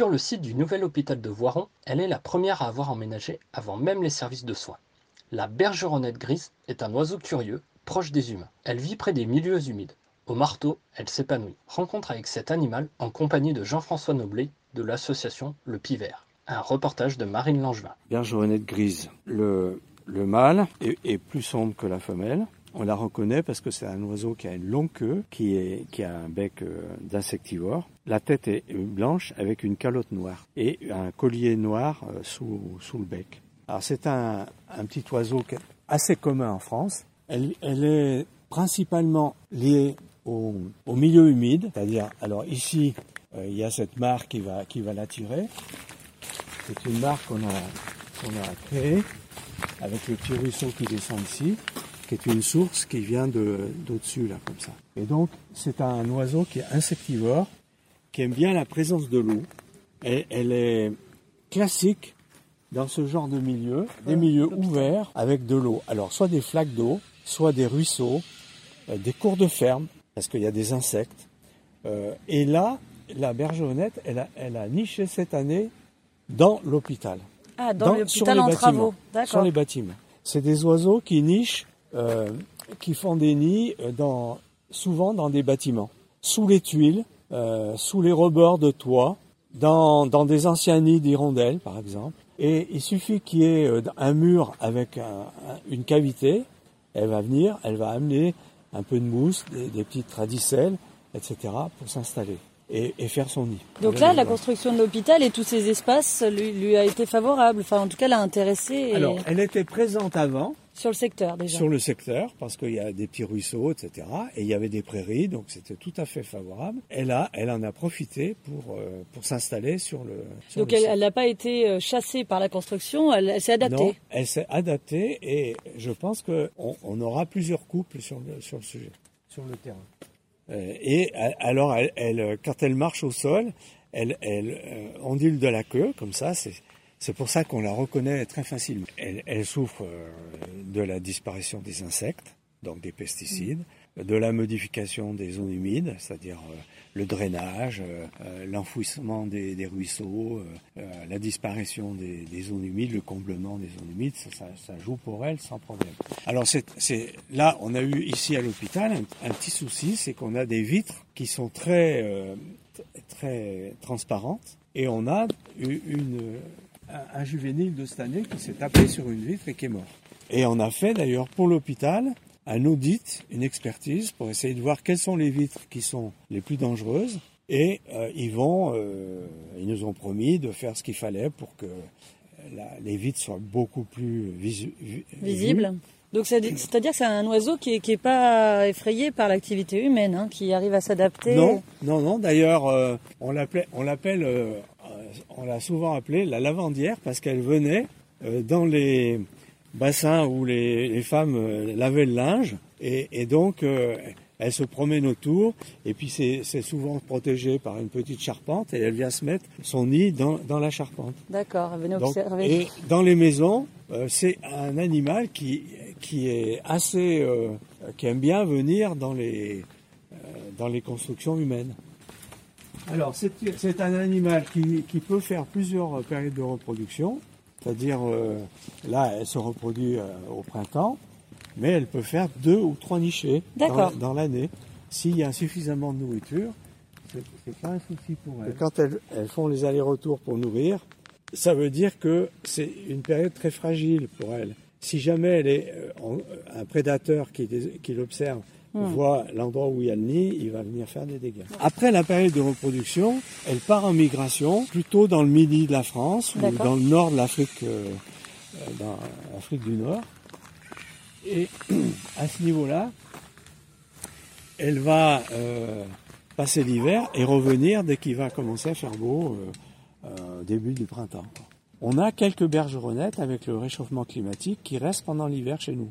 Sur le site du nouvel hôpital de Voiron, elle est la première à avoir emménagé avant même les services de soins. La bergeronnette grise est un oiseau curieux, proche des humains. Elle vit près des milieux humides. Au marteau, elle s'épanouit. Rencontre avec cet animal en compagnie de Jean-François Noblet de l'association Le Pivert. Un reportage de Marine Langevin. Bergeronnette grise. Le, le mâle est plus sombre que la femelle. On la reconnaît parce que c'est un oiseau qui a une longue queue, qui, a un bec euh, d'insectivore. La tête est blanche avec une calotte noire et un collier noir euh, sous, le bec. Alors c'est un, petit oiseau assez commun en France. Elle, est principalement liée au, milieu humide, c'est-à-dire, alors ici, euh, il y a cette marque qui va, l'attirer. C'est une marque qu'on a, qu'on a créée avec le petit ruisseau qui descend ici qui est une source qui vient de, d'au-dessus, là, comme ça. Et donc, c'est un oiseau qui est insectivore, qui aime bien la présence de l'eau. Et elle est classique dans ce genre de milieu, des milieux ouverts avec de l'eau. Alors, soit des flaques d'eau, soit des ruisseaux, euh, des cours de ferme, parce qu'il y a des insectes. Euh, et là, la bergeronnette, elle a, elle a niché cette année dans l'hôpital. Ah, dans, l'hôpital en bâtiments. travaux. Sur D'accord. les bâtiments. C'est des oiseaux qui nichent, euh, qui font des nids euh, dans, souvent dans des bâtiments, sous les tuiles, euh, sous les rebords de toit, dans, dans des anciens nids d'hirondelles, par exemple. Et il suffit qu'il y ait euh, un mur avec un- un- une cavité, elle va venir, elle va amener un peu de mousse, des, des petites radicelles, etc., pour s'installer et, et faire son nid. Donc là, la construction de l'hôpital et tous ces espaces lui, lui a été favorable. Enfin, en tout cas, l'a intéressé et- Alors, elle était présente avant, sur le secteur déjà. sur le secteur parce qu'il y a des petits ruisseaux, etc. Et il y avait des prairies, donc c'était tout à fait favorable. Elle a, elle en a profité pour euh, pour s'installer sur le. Sur Donc le elle n'a pas été euh, chassée par la construction, elle, elle s'est adaptée. Non, elle s'est adaptée et je pense que on, on aura plusieurs couples sur le sur le sujet, sur le terrain. Euh, et alors, elle, elle, quand elle marche au sol, elle, elle euh, ondule de la queue comme ça. C'est c'est pour ça qu'on la reconnaît très facilement. Elle, elle souffre euh, de la disparition des insectes, donc des pesticides, de la modification des zones humides, c'est-à-dire euh, le drainage, euh, euh, l'enfouissement des, ruisseaux, la disparition des, zones humides, le comblement des zones humides, ça, joue pour elle sans problème. Alors là, on a eu ici à l'hôpital un, petit souci, c'est qu'on a des vitres qui sont très très transparentes et on a eu une un, un juvénile de cette année qui s'est tapé sur une vitre et qui est mort. Et on a fait d'ailleurs pour l'hôpital un audit, une expertise pour essayer de voir quelles sont les vitres qui sont les plus dangereuses. Et euh, ils vont, euh, ils nous ont promis de faire ce qu'il fallait pour que la- les vitres soient beaucoup plus visu- vi- Visible. Donc c'est- c'est-à-dire que c'est un oiseau qui est, qui est pas effrayé par l'activité humaine, hein, qui arrive à s'adapter. Non, non, non. D'ailleurs, euh, on l'appelait, on l'appelle, on l'a souvent appelée la lavandière parce qu'elle venait dans les bassins où les, les femmes euh, lavaient le linge et, et donc euh, elle se promène autour et puis c'est souvent protégé par une petite charpente et elle vient se mettre son nid dans, dans la charpente. D'accord, elle venait Donc, observer. et dans les maisons, euh, c'est un animal qui, qui est assez, euh, qui aime bien venir dans les, euh, dans les constructions humaines. Alors, c'est c'est un animal qui, qui peut faire plusieurs périodes de reproduction. C'est-à-dire, euh, là, elle se reproduit euh, au printemps, mais elle peut faire deux ou trois nichés dans, l'année. S'il y a suffisamment de nourriture, c'est c'est pas un souci pour elles. quand elles, elles font les allers-retours pour nourrir, ça veut dire que c'est une période très fragile pour elle. Si jamais elle est euh, un prédateur qui, qui l'observe voit l'endroit où il y a le nid, il va venir faire des dégâts. Après la période de reproduction, elle part en migration plutôt dans le midi de la France ou dans le nord de l'Afrique, euh, euh, dans l'Afrique du Nord. Et à ce niveau-là, elle va euh, passer l'hiver et revenir dès qu'il va commencer à faire beau euh, euh, début du printemps. On a quelques bergeronnettes avec le réchauffement climatique qui restent pendant l'hiver chez nous.